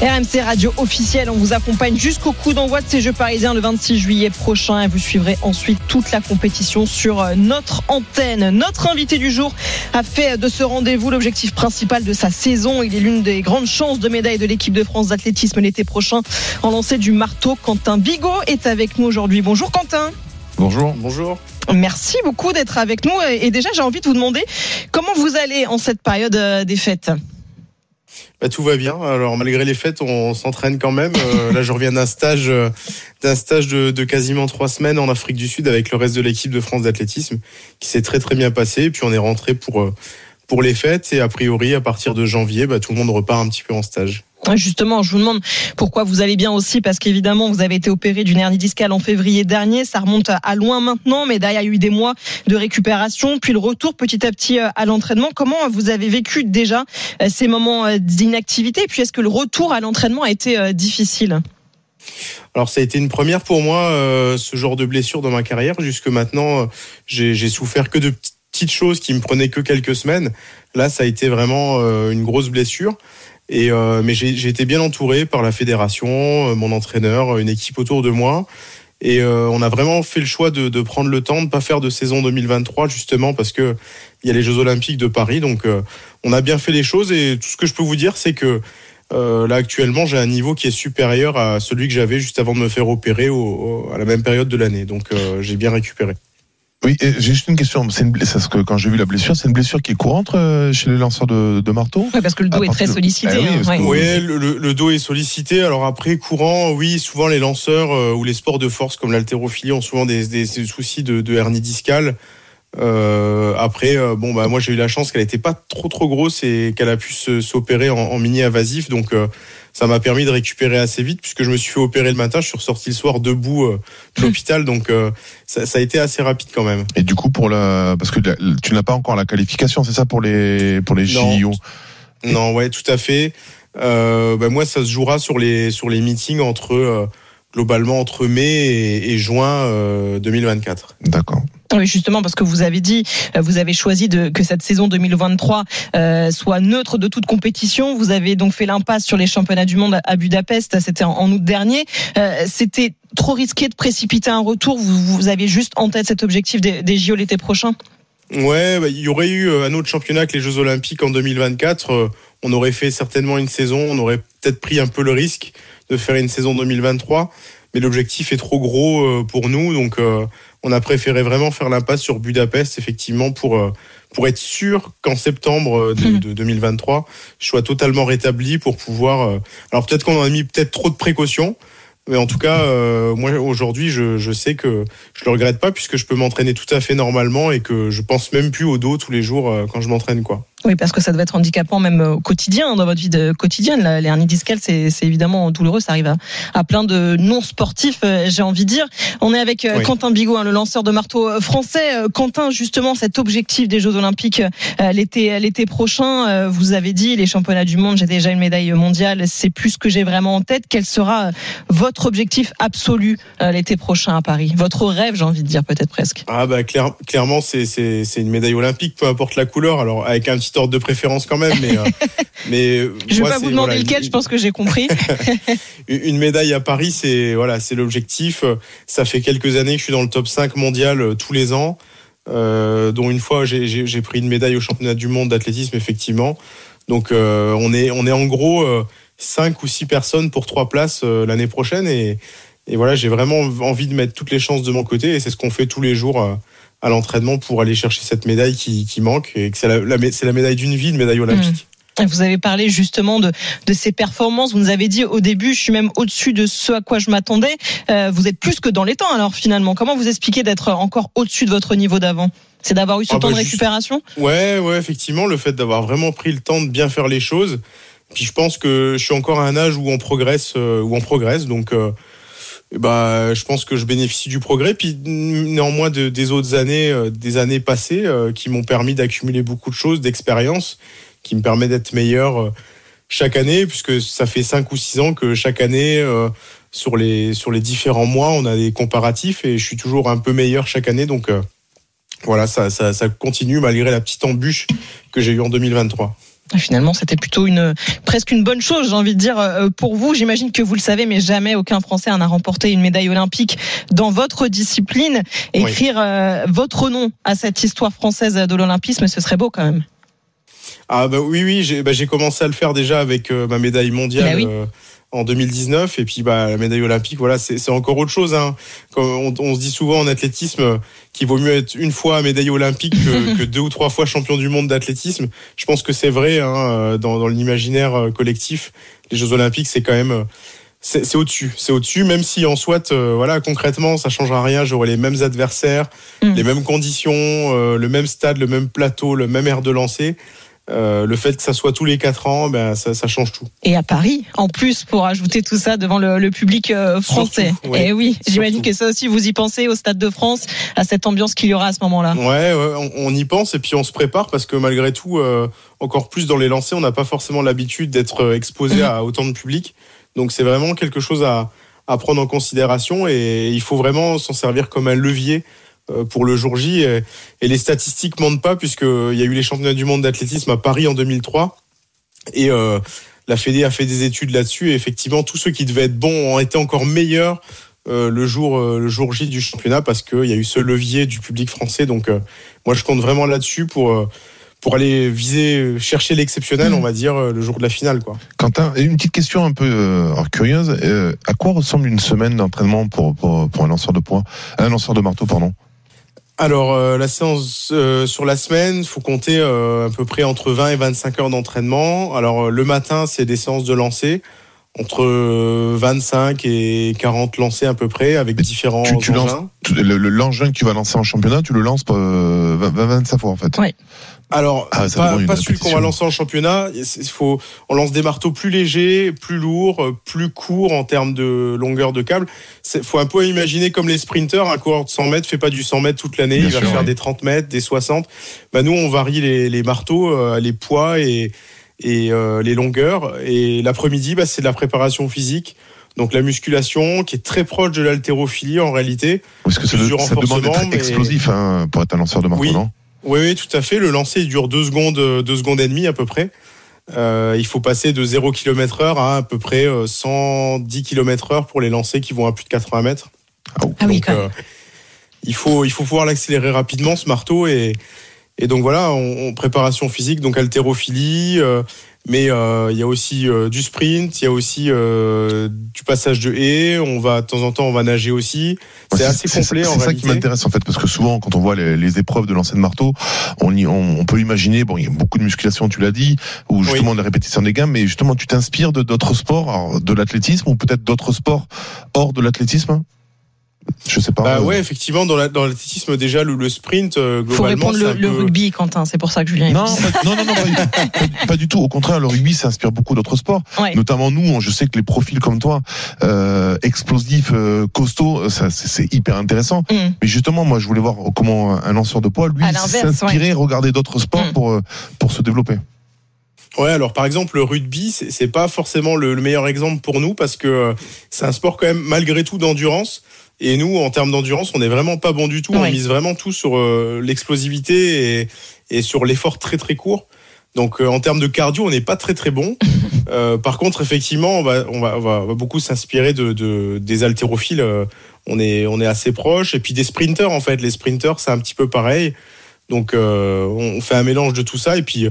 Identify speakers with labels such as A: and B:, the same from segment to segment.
A: RMC Radio officielle, on vous accompagne jusqu'au coup d'envoi de ces Jeux parisiens le 26 juillet prochain et vous suivrez ensuite toute la compétition sur euh, notre antenne. Notre invité du jour a fait de ce rendez-vous l'objectif principal de sa saison. Il est l'une des grandes chances de médaille de l'équipe de France d'athlétisme l'été prochain en lancer du marteau. Quentin Bigot est avec nous aujourd'hui. Bonjour Quentin.
B: Bonjour. Bonjour.
A: Merci beaucoup d'être avec nous. Et déjà, j'ai envie de vous demander comment vous allez en cette période euh, des fêtes?
B: Bah, tout va bien. Alors malgré les fêtes, on s'entraîne quand même. Euh, là, je reviens d'un stage, euh, d'un stage de, de, quasiment trois semaines en Afrique du Sud avec le reste de l'équipe de France d'athlétisme, qui s'est très très bien passé. Et puis on est rentré pour euh, pour les fêtes et a priori à partir de janvier, bah, tout le monde repart un petit peu en stage.
A: Justement, je vous demande pourquoi vous allez bien aussi, parce qu'évidemment, vous avez été opéré d'une hernie discale en février dernier. Ça remonte à loin maintenant, mais derrière, il y a eu des mois de récupération, puis le retour petit à petit euh, à l'entraînement. Comment vous avez vécu déjà euh, ces moments euh, d'inactivité Puis est-ce que le retour à l'entraînement a été difficile?
B: Alors ça a été une première pour moi, ce genre de blessure dans ma carrière. Jusque maintenant, j'ai souffert que de petites choses qui me prenaient que quelques semaines. Là, ça a été vraiment une grosse blessure. Et euh, mais j'ai été bien entouré par la fédération, euh, mon entraîneur, une équipe autour de moi. Et euh, on a vraiment fait le choix de, de, prendre le temps de ne pas faire de saison 2023 justement parce que il y a les Jeux Olympiques de Paris. Donc on a bien fait les choses et tout ce que je peux vous dire c'est que là actuellement j'ai un niveau qui est supérieur à celui que j'avais juste avant de me faire opérer au, à la même période de l'année. Donc j'ai bien récupéré.
C: Oui, j'ai juste une question. C'est une parce que quand j'ai vu la blessure, c'est une blessure qui est courante euh, chez les lanceurs de, de marteau?
A: Oui, parce que le dos est très sollicité.
B: Oui, hein, le, dos est sollicité. Alors après, courant, oui, souvent les lanceurs euh, ou les sports de force comme l'haltérophilie ont souvent des, des, soucis de, de, hernie discale. Euh, après, euh, bon, bah moi j'ai eu la chance qu'elle n'était pas trop trop grosse et qu'elle a pu s'opérer en, en, mini invasif. Donc ça m'a permis de récupérer assez vite puisque je me suis fait opérer le matin, je suis ressorti le soir debout euh, de l'hôpital, donc euh, ça, ça, a été assez rapide quand même.
C: Et du coup pour la, parce que tu n'as pas encore la qualification, c'est ça pour les pour les JO.
B: Non, ouais, tout à fait. Euh, bah moi, ça se jouera sur les sur les meetings entre euh, globalement entre mai et, et juin 2024.
C: D'accord.
A: Oui, justement, parce que vous avez dit, euh, vous avez choisi de, que cette saison 2023 euh, soit neutre de toute compétition. Vous avez donc fait l'impasse sur les championnats du monde à Budapest. C'était en, août dernier. Euh, C'était trop risqué de précipiter un retour. Vous, vous avez juste en tête cet objectif des, des JO l'été prochain?
B: Ouais, bah, il y aurait eu euh, un autre championnat que les Jeux Olympiques en 2024. Euh, on aurait fait certainement une saison. On aurait peut-être pris un peu le risque de faire une saison 2023 mais l'objectif est trop gros euh, pour nous, donc euh, on a préféré vraiment faire l'impasse sur Budapest, effectivement, pour euh, pour être sûr qu'en septembre de, de, 2023, je sois totalement rétabli pour pouvoir. alors peut-être qu'on a mis peut-être trop de précautions, mais en tout cas, moi aujourd'hui, je, je, sais que je le regrette pas puisque je peux m'entraîner tout à fait normalement et que je pense même plus au dos tous les jours quand je m'entraîne, quoi.
A: Oui, parce que ça doit être handicapant même au quotidien, dans votre vie de quotidienne. La hernie discale, c'est évidemment douloureux. Ça arrive à, à plein de non-sportifs, euh, j'ai envie de dire. On est avec euh, Quentin Bigot, hein, le lanceur de marteau euh, français. Quentin, justement, cet objectif des Jeux Olympiques l'été l'été prochain, vous avez dit les championnats du monde, j'ai déjà une médaille mondiale. C'est plus ce que j'ai vraiment en tête. Quel sera votre objectif absolu l'été prochain à Paris? Votre rêve, j'ai envie de dire peut-être presque.
B: Ah bah clairement, c'est une médaille olympique, peu importe la couleur. Alors avec un petit ordre de préférence quand même, mais. Euh, mais
A: je ne vais pas vous demander lequel, je pense que j'ai compris.
B: une médaille à Paris, c'est voilà, c'est l'objectif. Ça fait quelques années que je suis dans le top 5 mondial euh, tous les ans, euh, dont une fois j'ai pris une médaille au championnat du monde d'athlétisme, effectivement. Donc on, est, on est en gros 5 ou 6 personnes pour 3 places l'année prochaine. Et, et voilà, j'ai vraiment envie de mettre toutes les chances de mon côté, et c'est ce qu'on fait tous les jours à l'entraînement pour aller chercher cette médaille qui, qui manque et que c'est la, la, la, médaille d'une vie, une médaille olympique.
A: Mmh. Vous avez parlé justement de, de ces performances. Vous nous avez dit au début, je suis même au-dessus de ce à quoi je m'attendais. Euh, vous êtes plus que dans les temps alors finalement. Comment vous expliquez d'être encore au-dessus de votre niveau d'avant? C'est d'avoir eu ce
B: Ah
A: temps
B: bah,
A: de
B: juste-
A: récupération?
B: Ouais, ouais, effectivement, le fait d'avoir vraiment pris le temps de bien faire les choses. Puis je pense que je suis encore à un âge où on progresse, euh, où on progresse. Donc, euh, eh bah, je pense que je bénéficie du progrès. Puis néanmoins de- des autres années, euh, des années passées, euh, qui m'ont permis d'accumuler beaucoup de choses, d'expérience, qui me permet d'être meilleur euh, chaque année, puisque ça fait cinq ou six ans que chaque année. sur les, sur les différents mois, on a des comparatifs et je suis toujours un peu meilleur chaque année. Donc, voilà, ça, ça continue malgré la petite embûche que j'ai eue en 2023.
A: Finalement, c'était plutôt une presque une bonne chose, j'ai envie de dire euh, pour vous. J'imagine que vous le savez, mais jamais aucun Français n'a remporté une médaille olympique dans votre discipline. Écrire euh, votre nom à cette histoire française de l'olympisme, ce serait beau quand même.
B: Ah bah oui, oui, j'ai bah, commencé à le faire déjà avec euh, ma médaille mondiale
A: Bah oui.
B: euh, en 2019 et puis bah la médaille olympique, voilà, c'est encore autre chose. Hein. On, on se dit souvent en athlétisme qu'il vaut mieux être une fois médaille olympique que, que deux ou trois fois champion du monde d'athlétisme. Je pense que c'est vrai hein, euh, dans, dans l'imaginaire euh, collectif. Les Jeux olympiques, c'est quand même euh, c'est au-dessus, c'est au-dessus, même si en soit, euh, voilà, concrètement, ça changera rien. J'aurai les mêmes adversaires,
A: Mm.
B: les mêmes conditions, euh, le même stade, le même plateau, le même air de lancer. Euh, le fait que ça soit tous les quatre ans, ben ça, ça change tout.
A: Et à Paris, en plus, pour ajouter tout ça devant le, le public euh, français.
B: Surtout, ouais.
A: Et oui, j'imagine
B: Surtout.
A: que ça aussi, vous y pensez au Stade de France, à cette ambiance qu'il y aura à ce moment-là.
B: Ouais, ouais, on, on y pense et puis on se prépare parce que malgré tout, euh, encore plus dans les lancers, on n'a pas forcément l'habitude d'être exposé
A: Mhm.
B: à autant de public. Donc c'est vraiment quelque chose à, à prendre en considération et il faut vraiment s'en servir comme un levier pour le jour J. Et, et les statistiques mentent pas puisqu'il y a eu les championnats du monde d'athlétisme à Paris en 2003 et euh, la Fédé a fait des études là-dessus et effectivement tous ceux qui devaient être bons ont été encore meilleurs euh, le jour euh, le jour J du championnat parce qu'il y a eu ce levier du public français. Donc euh, moi je compte vraiment là-dessus pour euh, pour aller viser chercher l'exceptionnel,
A: Mhm.
B: on va dire euh, le jour de la finale quoi.
C: Quentin, une petite question un peu euh, curieuse. euh, à quoi ressemble une semaine d'entraînement pour, pour, pour un lanceur de poids Un lanceur de marteau, pardon.
B: Alors euh, la séance euh, sur la semaine, faut compter euh, à peu près entre 20 et 25 heures d'entraînement. Alors euh, le matin, c'est des séances de lancer entre euh, 25 et 40 lancers à peu près avec
C: Mais
B: différents
C: tu- tu lances-
B: engins.
C: Tu- Le le- l'engin que tu vas lancer en championnat, tu le lances euh, 20, 25 fois en fait.
A: Ouais.
B: Alors,
C: Ah,
B: pas, pas celui qu'on va lancer en championnat. Il faut, on lance des marteaux plus légers, plus lourds, euh, plus courts en termes de longueur de câble. Il faut un peu imaginer comme les sprinters. Un coureur de 100 mètres fait pas du 100 mètres toute l'année. Il va
C: sûr,
B: faire
C: ouais.
B: des 30 mètres, des 60. Bah, nous, on varie les, les marteaux, euh, les poids et, et euh, les longueurs. Et l'après-midi, bah, c'est de la préparation physique. Donc la musculation qui est très proche de l'haltérophilie en réalité.
C: Parce que ça,
B: du
C: ça demande
B: renforcement,
C: d'être
B: mais-
C: explosif hein, pour être un lanceur de marteau,
B: Oui.
C: non?
B: Oui, oui, tout à fait. Le lancer il dure deux secondes, euh, deux secondes et demie à peu près. Euh, il faut passer de 0 km heure à à peu près euh, 110 km heure pour les lancers qui vont à plus de 80 mètres.
A: Ah oui,
B: Donc,
A: quand même.
B: euh, il faut, il faut pouvoir l'accélérer rapidement ce marteau et, et donc voilà, on, on- préparation physique, donc haltérophilie, euh, mais euh, il y a aussi euh, du sprint, il y a aussi du passage de haie. On va de temps en temps, on va nager aussi. C'est assez complet en
C: C'est ça qui m'intéresse en fait, parce que souvent, quand on voit les, les épreuves de lancer de marteau, on, y- on, on peut imaginer, bon, il y a beaucoup de musculation, tu l'as dit, ou justement de la répétition des gammes, mais justement, tu t'inspires de d'autres sports, alors, de l'athlétisme, ou peut-être d'autres sports hors de l'athlétisme? Je sais pas.
B: Bah ouais, effectivement, dans la- dans l'athlétisme déjà le, le sprint euh,
A: Faut
B: globalement
A: répondre
B: c'est
A: le,
B: un
A: le rugby, Quentin. C'est pour ça que Julien.
C: Non,
A: dit.
C: pas- non, non, non, pas, pas- pas du tout. Au contraire, le rugby, ça inspire beaucoup d'autres sports.
A: Ouais.
C: Notamment nous, on- je sais que les profils comme toi, euh, explosifs, euh, costauds, c'est, hyper intéressant.
A: Mm.
C: Mais justement, moi, je voulais voir comment un lanceur de poids, lui, s'inspirer, regarder d'autres sports
A: Mm.
C: pour, euh, pour se développer.
B: Ouais, alors par exemple le rugby, c'est pas forcément le, le meilleur exemple pour nous parce que euh, c'est un sport quand même malgré tout d'endurance. Et nous, en termes d'endurance, on n'est vraiment pas bon du tout. On mise vraiment tout sur euh, l'explosivité et, et sur l'effort très très court. Donc euh, en termes de cardio, on n'est pas très très bon. Euh, par contre, effectivement, on va, on va, on va, on va beaucoup s'inspirer de, de, des haltérophiles. On est, on est assez proche. Et puis des sprinters, en fait. Les sprinters, c'est un petit peu pareil. Donc on fait un mélange de tout ça. Et puis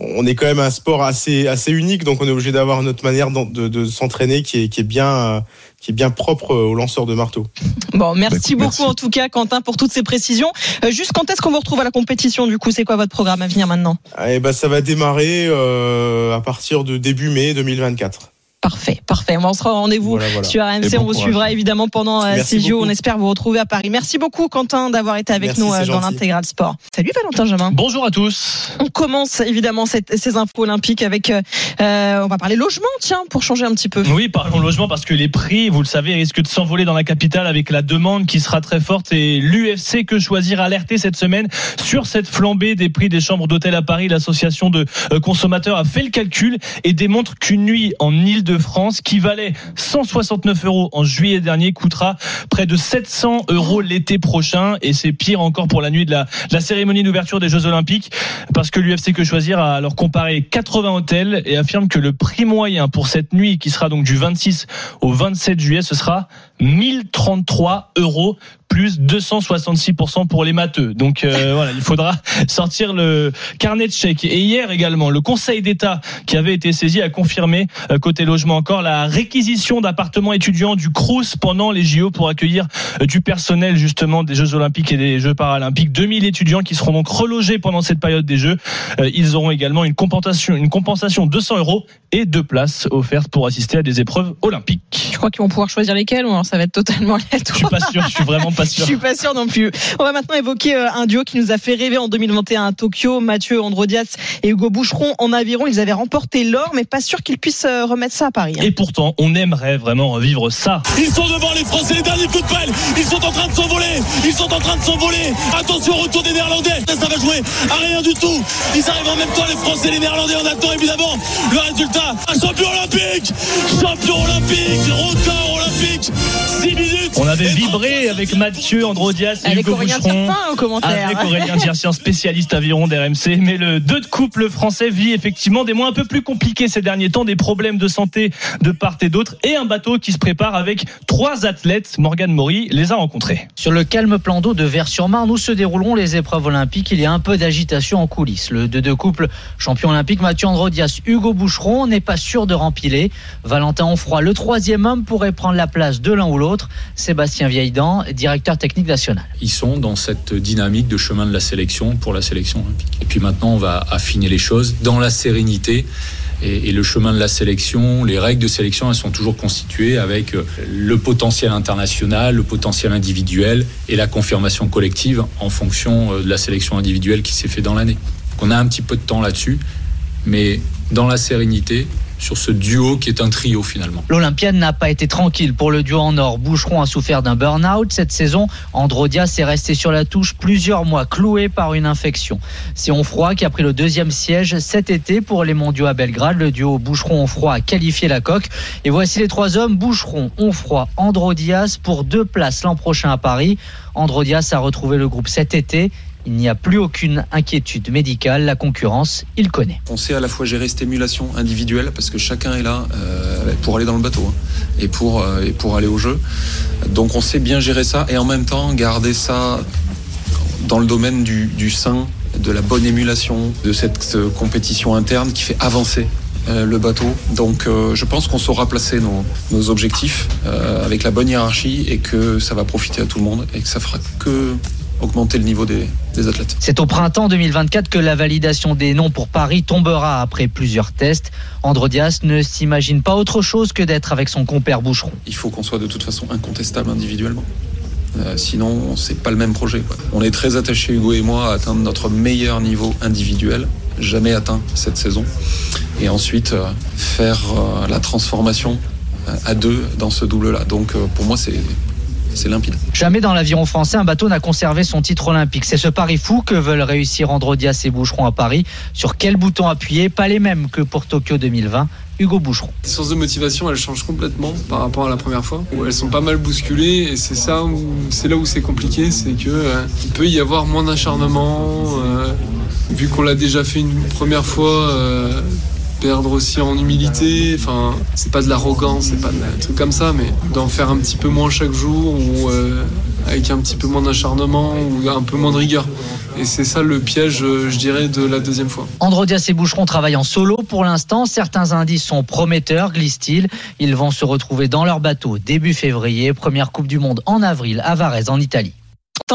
B: on est quand même un sport assez assez unique, donc on est obligé d'avoir notre manière de, de, s'entraîner qui est, qui est bien qui est bien propre aux lanceurs de marteau.
A: Bon, merci bah, beaucoup en tout cas, Quentin, pour toutes ces précisions. Euh, juste quand est-ce qu'on vous retrouve à la compétition Du coup, c'est quoi votre programme à venir maintenant?
B: Eh ben, ça va démarrer euh, à partir de début mai 2024.
A: Parfait, parfait. On sera au rendez-vous sur RMC. on vous suivra évidemment pendant euh, ces JO. On espère vous retrouver à Paris. Merci beaucoup, Quentin, d'avoir été avec nous euh, dans l'intégral sport. Salut, Valentin Jamin.
D: Bonjour à tous.
A: On commence évidemment ces infos olympiques avec. Euh, on va parler logement, tiens, pour changer un petit peu.
D: Oui, parlons logement parce que les prix, vous le savez, risquent de s'envoler dans la capitale avec la demande qui sera très forte. Et l'UFC que choisir alerté cette semaine sur cette flambée des prix des chambres d'hôtel à Paris. L'association de consommateurs a fait le calcul et démontre qu'une nuit en île de de France qui valait 169 euros en juillet dernier coûtera près de 700 euros l'été prochain. Et c'est pire encore pour la nuit de la, cérémonie d'ouverture des Jeux Olympiques parce que l'UFC que choisir a alors comparé 80 hôtels et affirme que le prix moyen pour cette nuit qui sera donc du 26 au 27 juillet ce sera 1033 euros plus 266% pour les matheux. Donc euh, voilà, il faudra sortir le carnet de chèques. Et hier également, le Conseil d'État qui avait été saisi a confirmé euh, côté logement encore la réquisition d'appartements étudiants du Crous pendant les JO pour accueillir euh, du personnel justement des Jeux Olympiques et des Jeux Paralympiques. 2000 étudiants qui seront donc relogés pendant cette période des Jeux. Ils auront également une compensation, une compensation de 200 euros et deux places offertes pour assister à des épreuves olympiques.
A: Je crois qu'ils vont pouvoir choisir lesquelles ou alors ça va être totalement
D: Je suis pas sûr, je suis vraiment pas sûr.
A: je suis pas sûr non plus. On va maintenant évoquer euh, un duo qui nous a fait rêver en 2021 à Tokyo. Mathieu Androdias et Hugo Boucheron en aviron, ils avaient remporté l'or, mais pas sûr qu'ils puissent euh, remettre ça à Paris.
D: Hein. Et pourtant, on aimerait vraiment revivre ça.
E: Ils sont devant les Français, les derniers coups de pelle. Ils sont en train de s'envoler. Ils sont en train de s'envoler. Attention, retour des Néerlandais. Ça va jouer à rien du tout. Ils arrivent en même temps, les Français, les Néerlandais. On attend évidemment le résultat. Un champion olympique Champion olympique Record olympique 6 minutes
D: On avait vibré avec Mathieu Androdias et
A: avec
D: Hugo
A: Aurélien
D: Boucheron.
A: commentaire.
D: Avec Aurélien Tiercien, spécialiste aviron d'RMC. Mais le 2 de couple français vit effectivement des mois un peu plus compliqués ces derniers temps, des problèmes de santé de part et d'autre, et un bateau qui se prépare avec trois athlètes. Morgane Maury les a rencontrés.
F: Sur le calme plan d'eau de Vers-sur-Marne où se dérouleront les épreuves olympiques, il y a un peu d'agitation en coulisses. Le 2 de couple champion olympique Mathieu Androdias, Hugo Boucheron n'est pas sûr de rempiler. Valentin Onfroy, le troisième homme, pourrait prendre la place de l'un ou l'autre. Sébastien Vieildan, directeur technique national.
G: Ils sont dans cette dynamique de chemin de la sélection pour la sélection olympique. Et puis maintenant, on va affiner les choses dans la sérénité. Et, le chemin de la sélection, les règles de sélection, elles sont toujours constituées avec euh, le potentiel international, le potentiel individuel et la confirmation collective en fonction euh, de la sélection individuelle qui s'est fait dans l'année. On a un petit peu de temps là-dessus, mais dans la sérénité, sur ce duo qui est un trio finalement.
F: L'Olympienne n'a pas été tranquille pour le duo en or. Boucheron a souffert d'un burn-out cette saison. Androdias est resté sur la touche plusieurs mois, cloué par une infection. C'est Onfroy qui a pris le deuxième siège cet été pour les mondiaux à Belgrade. Le duo Boucheron-Onfroy a qualifié la coque. Et voici les trois hommes, Boucheron, Onfroy, Androdias pour deux places l'an prochain à Paris. Androdias a retrouvé le groupe cet été il n'y a plus aucune inquiétude médicale. La concurrence, il connaît.
H: On sait à la fois gérer cette émulation individuelle parce que chacun est là euh, pour aller dans le bateau hein, et, pour, euh, et pour aller au jeu. Donc on sait bien gérer ça et en même temps garder ça dans le domaine du, sein, de la bonne émulation, de cette compétition interne qui fait avancer euh, le bateau. Donc je pense qu'on saura placer nos, nos objectifs avec la bonne hiérarchie et que ça va profiter à tout le monde et que ça fera que augmenter le niveau des, athlètes.
F: C'est au printemps 2024 que la validation des noms pour Paris tombera après plusieurs tests. Androdias ne s'imagine pas autre chose que d'être avec son compère Boucheron.
H: Il faut qu'on soit de toute façon incontestable individuellement. Euh, sinon, c'est pas le même projet. On est très attachés, Hugo et moi, à atteindre notre meilleur niveau individuel, jamais atteint cette saison. Et ensuite, euh, faire euh, la transformation à deux dans ce double-là. Donc, pour moi, c'est c'est limpide.
F: Jamais dans l'aviron français, un bateau n'a conservé son titre olympique. C'est ce pari fou que veulent réussir Androdias et Boucheron à Paris. Sur quel bouton appuyer? Pas les mêmes que pour Tokyo 2020. Hugo Boucheron.
I: Les sources de motivation, elles changent complètement par rapport à la première fois, où elles sont pas mal bousculées, et c'est ça, c'est là où c'est compliqué, c'est que euh, il peut y avoir moins d'acharnement, euh, vu qu'on l'a déjà fait une première fois. Euh, perdre aussi en humilité. Enfin, c'est pas de l'arrogance, c'est pas de un truc comme ça, mais d'en faire un petit peu moins chaque jour ou euh, avec un petit peu moins d'acharnement ou un peu moins de rigueur. Et c'est ça le piège, je dirais, de la deuxième fois.
F: Androdias et Boucheron travaillent en solo pour l'instant. Certains indices sont prometteurs, glisse-t-il. Ils vont se retrouver dans leur bateau début février. Première Coupe du Monde en avril à Varese en Italie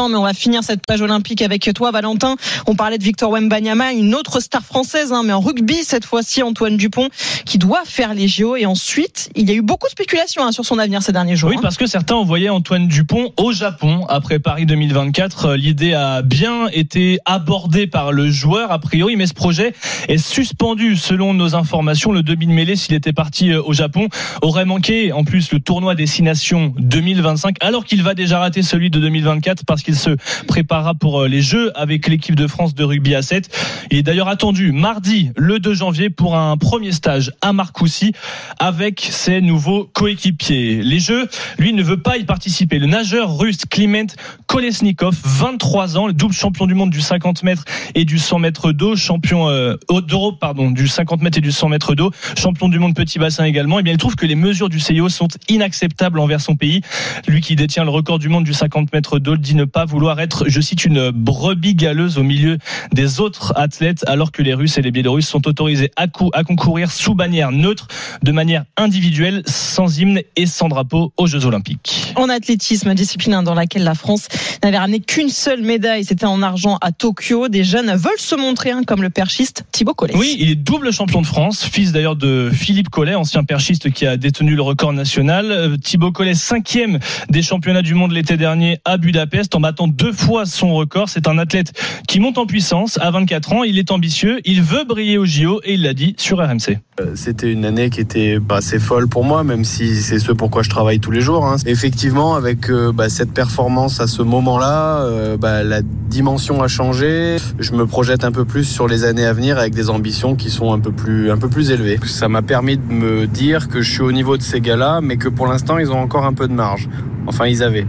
A: mais on va finir cette page olympique avec toi, Valentin. On parlait de Victor Wembanyama, une autre star française, hein, mais en rugby cette fois-ci, Antoine Dupont, qui doit faire les JO. Et ensuite, il y a eu beaucoup de spéculations hein, sur son avenir ces derniers jours.
D: Oui,
A: hein.
D: parce que certains envoyaient Antoine Dupont au Japon après Paris 2024. L'idée a bien été abordée par le joueur a priori, mais ce projet est suspendu selon nos informations. Le demi de mêlée, s'il était parti euh, au Japon, aurait manqué en plus le tournoi Destination 2025, alors qu'il va déjà rater celui de 2024 parce qu'il se préparera pour euh, les Jeux avec l'équipe de France de rugby à 7. Il est d'ailleurs attendu mardi, le 2 janvier, pour un premier stage à Marcoussis avec ses nouveaux coéquipiers. Les Jeux, lui, ne veut pas y participer. Le nageur russe Kliment Kolesnikov, 23 ans, le double champion du monde du 50 mètres et du 100 mètres d'eau, champion euh, d'Europe, pardon, du 50 mètres et du 100 mètres d'eau, champion du monde petit bassin également. Eh il trouve que les mesures du CIO sont inacceptables envers son pays. Lui qui détient le record du monde du 50 mètres d'eau, dit ne pas vouloir être, je cite, une brebis galeuse au milieu des autres athlètes, alors que les Russes et les Biélorusses sont autorisés à, à concourir sous bannière neutre, de manière individuelle, sans hymne et sans drapeau aux Jeux Olympiques.
A: En athlétisme, discipline dans laquelle la France n'avait ramené qu'une seule médaille, c'était en argent à Tokyo. Des jeunes veulent se montrer, hein, comme le perchiste Thibaut Collet.
D: Oui, il est double champion de France, fils d'ailleurs de Philippe Collet, ancien perchiste qui a détenu le record national. Euh, Thibaut Collet, cinquième des championnats du monde l'été dernier à Budapest, en battant deux fois son record. C'est un athlète qui monte en puissance à 24 ans. Il est ambitieux, il veut briller au JO et il l'a dit sur RMC.
J: Euh, c'était une année qui était bah, assez folle pour moi, même si c'est ce pourquoi je travaille tous les jours. Hein. Effectivement, avec euh, bah, cette performance à ce moment-là, euh, bah, la dimension a changé. Je me projette un peu plus sur les années à venir avec des ambitions qui sont un peu plus, un peu plus élevées. Ça m'a permis de me dire que je suis au niveau de ces gars-là, mais que pour l'instant, ils ont encore un peu de marge. Enfin, ils avaient.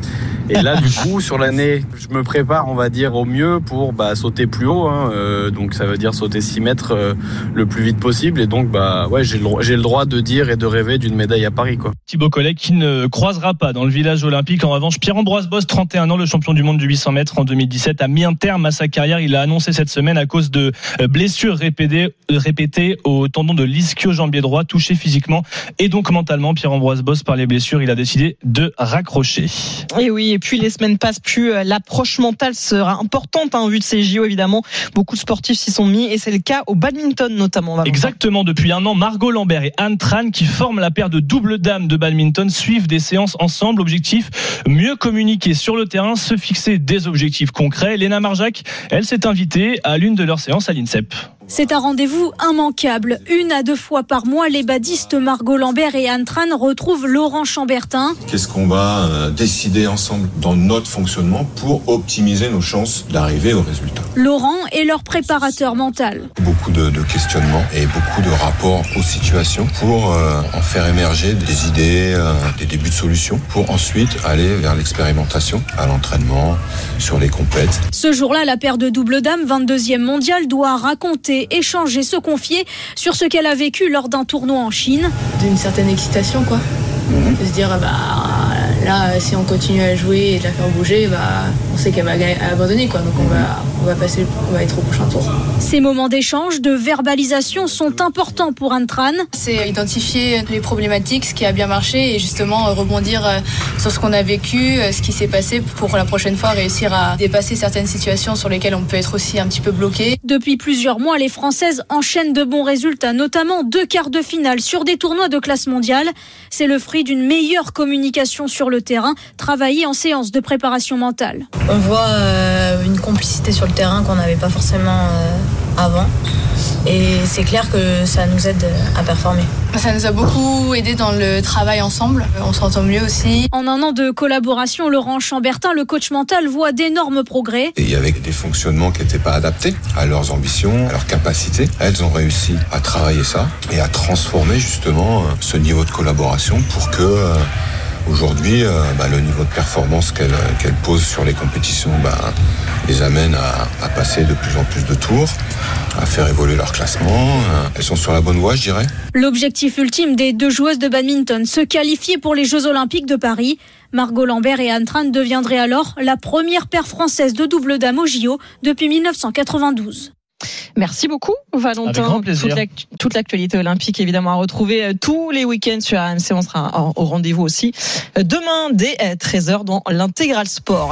J: Et là, du coup, sur l'année, je me prépare, on va dire, au mieux pour bah, sauter plus haut. Hein. donc, ça veut dire sauter 6 mètres le plus vite possible. Et donc, bah, ouais, j'ai le, le, droit de dire et de rêver d'une médaille à Paris. Quoi.
D: Thibaut Collet qui ne croisera pas dans le village olympique. En revanche, Pierre-Ambroise Boss, 31 ans, le champion du monde du 800 mètres en 2017, a mis un terme à sa carrière. Il a annoncé cette semaine à cause de euh, blessures répétées, répétées au tendon de l'ischio-jambier droit, touché physiquement et donc mentalement. Pierre-Ambroise Boss, par les blessures, il a décidé de raccrocher.
A: Et oui, et puis les semaines passent, plus euh, l'approche mentale sera importante en hein, vue de ces JO, évidemment. Beaucoup de sportifs s'y sont mis et c'est le cas au badminton notamment.
D: Exactement, depuis un an, Margot Lambert et Anne Tran, qui forment la paire de double dames de badminton, suivent des séances ensemble. Objectif, mieux communiquer sur le terrain, se fixer des objectifs concrets. Léna Marjac, elle s'est invitée à l'une de leurs séances à l'INSEP.
K: C'est un rendez-vous immanquable. Une à deux fois par mois, les badistes Margot Lambert et Anne Tran retrouvent Laurent Chambertin.
L: Qu'est-ce qu'on va euh, décider ensemble dans notre fonctionnement pour optimiser nos chances d'arriver au résultat?
K: Laurent est leur préparateur mental.
L: Beaucoup de, de questionnements et beaucoup de rapports aux situations pour euh, en faire émerger des idées, euh, des débuts de solutions, pour ensuite aller vers l'expérimentation, à l'entraînement, sur les compètes.
K: Ce jour-là, la paire de double dames, 22e mondiale, doit raconter échanger, se confier sur ce qu'elle a vécu lors d'un tournoi en Chine.
M: D'une certaine excitation, quoi. De se dire, bah là, si on continue à jouer et de la faire bouger, bah, sait qu'elle va abandonner, quoi. Donc on va, on va passer, on va être au prochain tour.
K: Ces moments d'échange, de verbalisation sont importants pour Antran.
M: C'est identifier les problématiques, ce qui a bien marché et justement rebondir euh, sur ce qu'on a vécu, euh, ce qui s'est passé pour la prochaine fois réussir à dépasser certaines situations sur lesquelles on peut être aussi un petit peu bloqué.
K: Depuis plusieurs mois, les Françaises enchaînent de bons résultats, notamment deux quarts de finale sur des tournois de classe mondiale. C'est le fruit d'une meilleure communication sur le terrain, travaillée en séance de préparation mentale.
M: On voit euh, une complicité sur le terrain qu'on n'avait pas forcément euh, avant. Et c'est clair que ça nous aide à performer. Ça nous a beaucoup aidé dans le travail ensemble. On s'entend mieux aussi.
K: En un an de collaboration, Laurent Chambertin, le coach mental, voit d'énormes progrès.
L: Et il y avait des fonctionnements qui n'étaient pas adaptés à leurs ambitions, à leurs capacités. Elles ont réussi à travailler ça et à transformer justement euh, ce niveau de collaboration pour que Aujourd'hui, euh, bah, le niveau de performance qu'elle qu'elle pose sur les compétitions bah, les amène à, à, passer de plus en plus de tours, à faire évoluer leur classement. Elles sont sur la bonne voie, je dirais.
K: L'objectif ultime des deux joueuses de badminton, se qualifier pour les Jeux Olympiques de Paris. Margot Lambert et Anne Tran deviendraient alors la première paire française de double dame au JO depuis 1992.
A: Merci beaucoup, Valentin. Toute l'actualité olympique, évidemment, à retrouver euh, tous les week-ends sur RMC. On sera au rendez-vous aussi euh, demain dès 13h euh, dans l'intégral sport.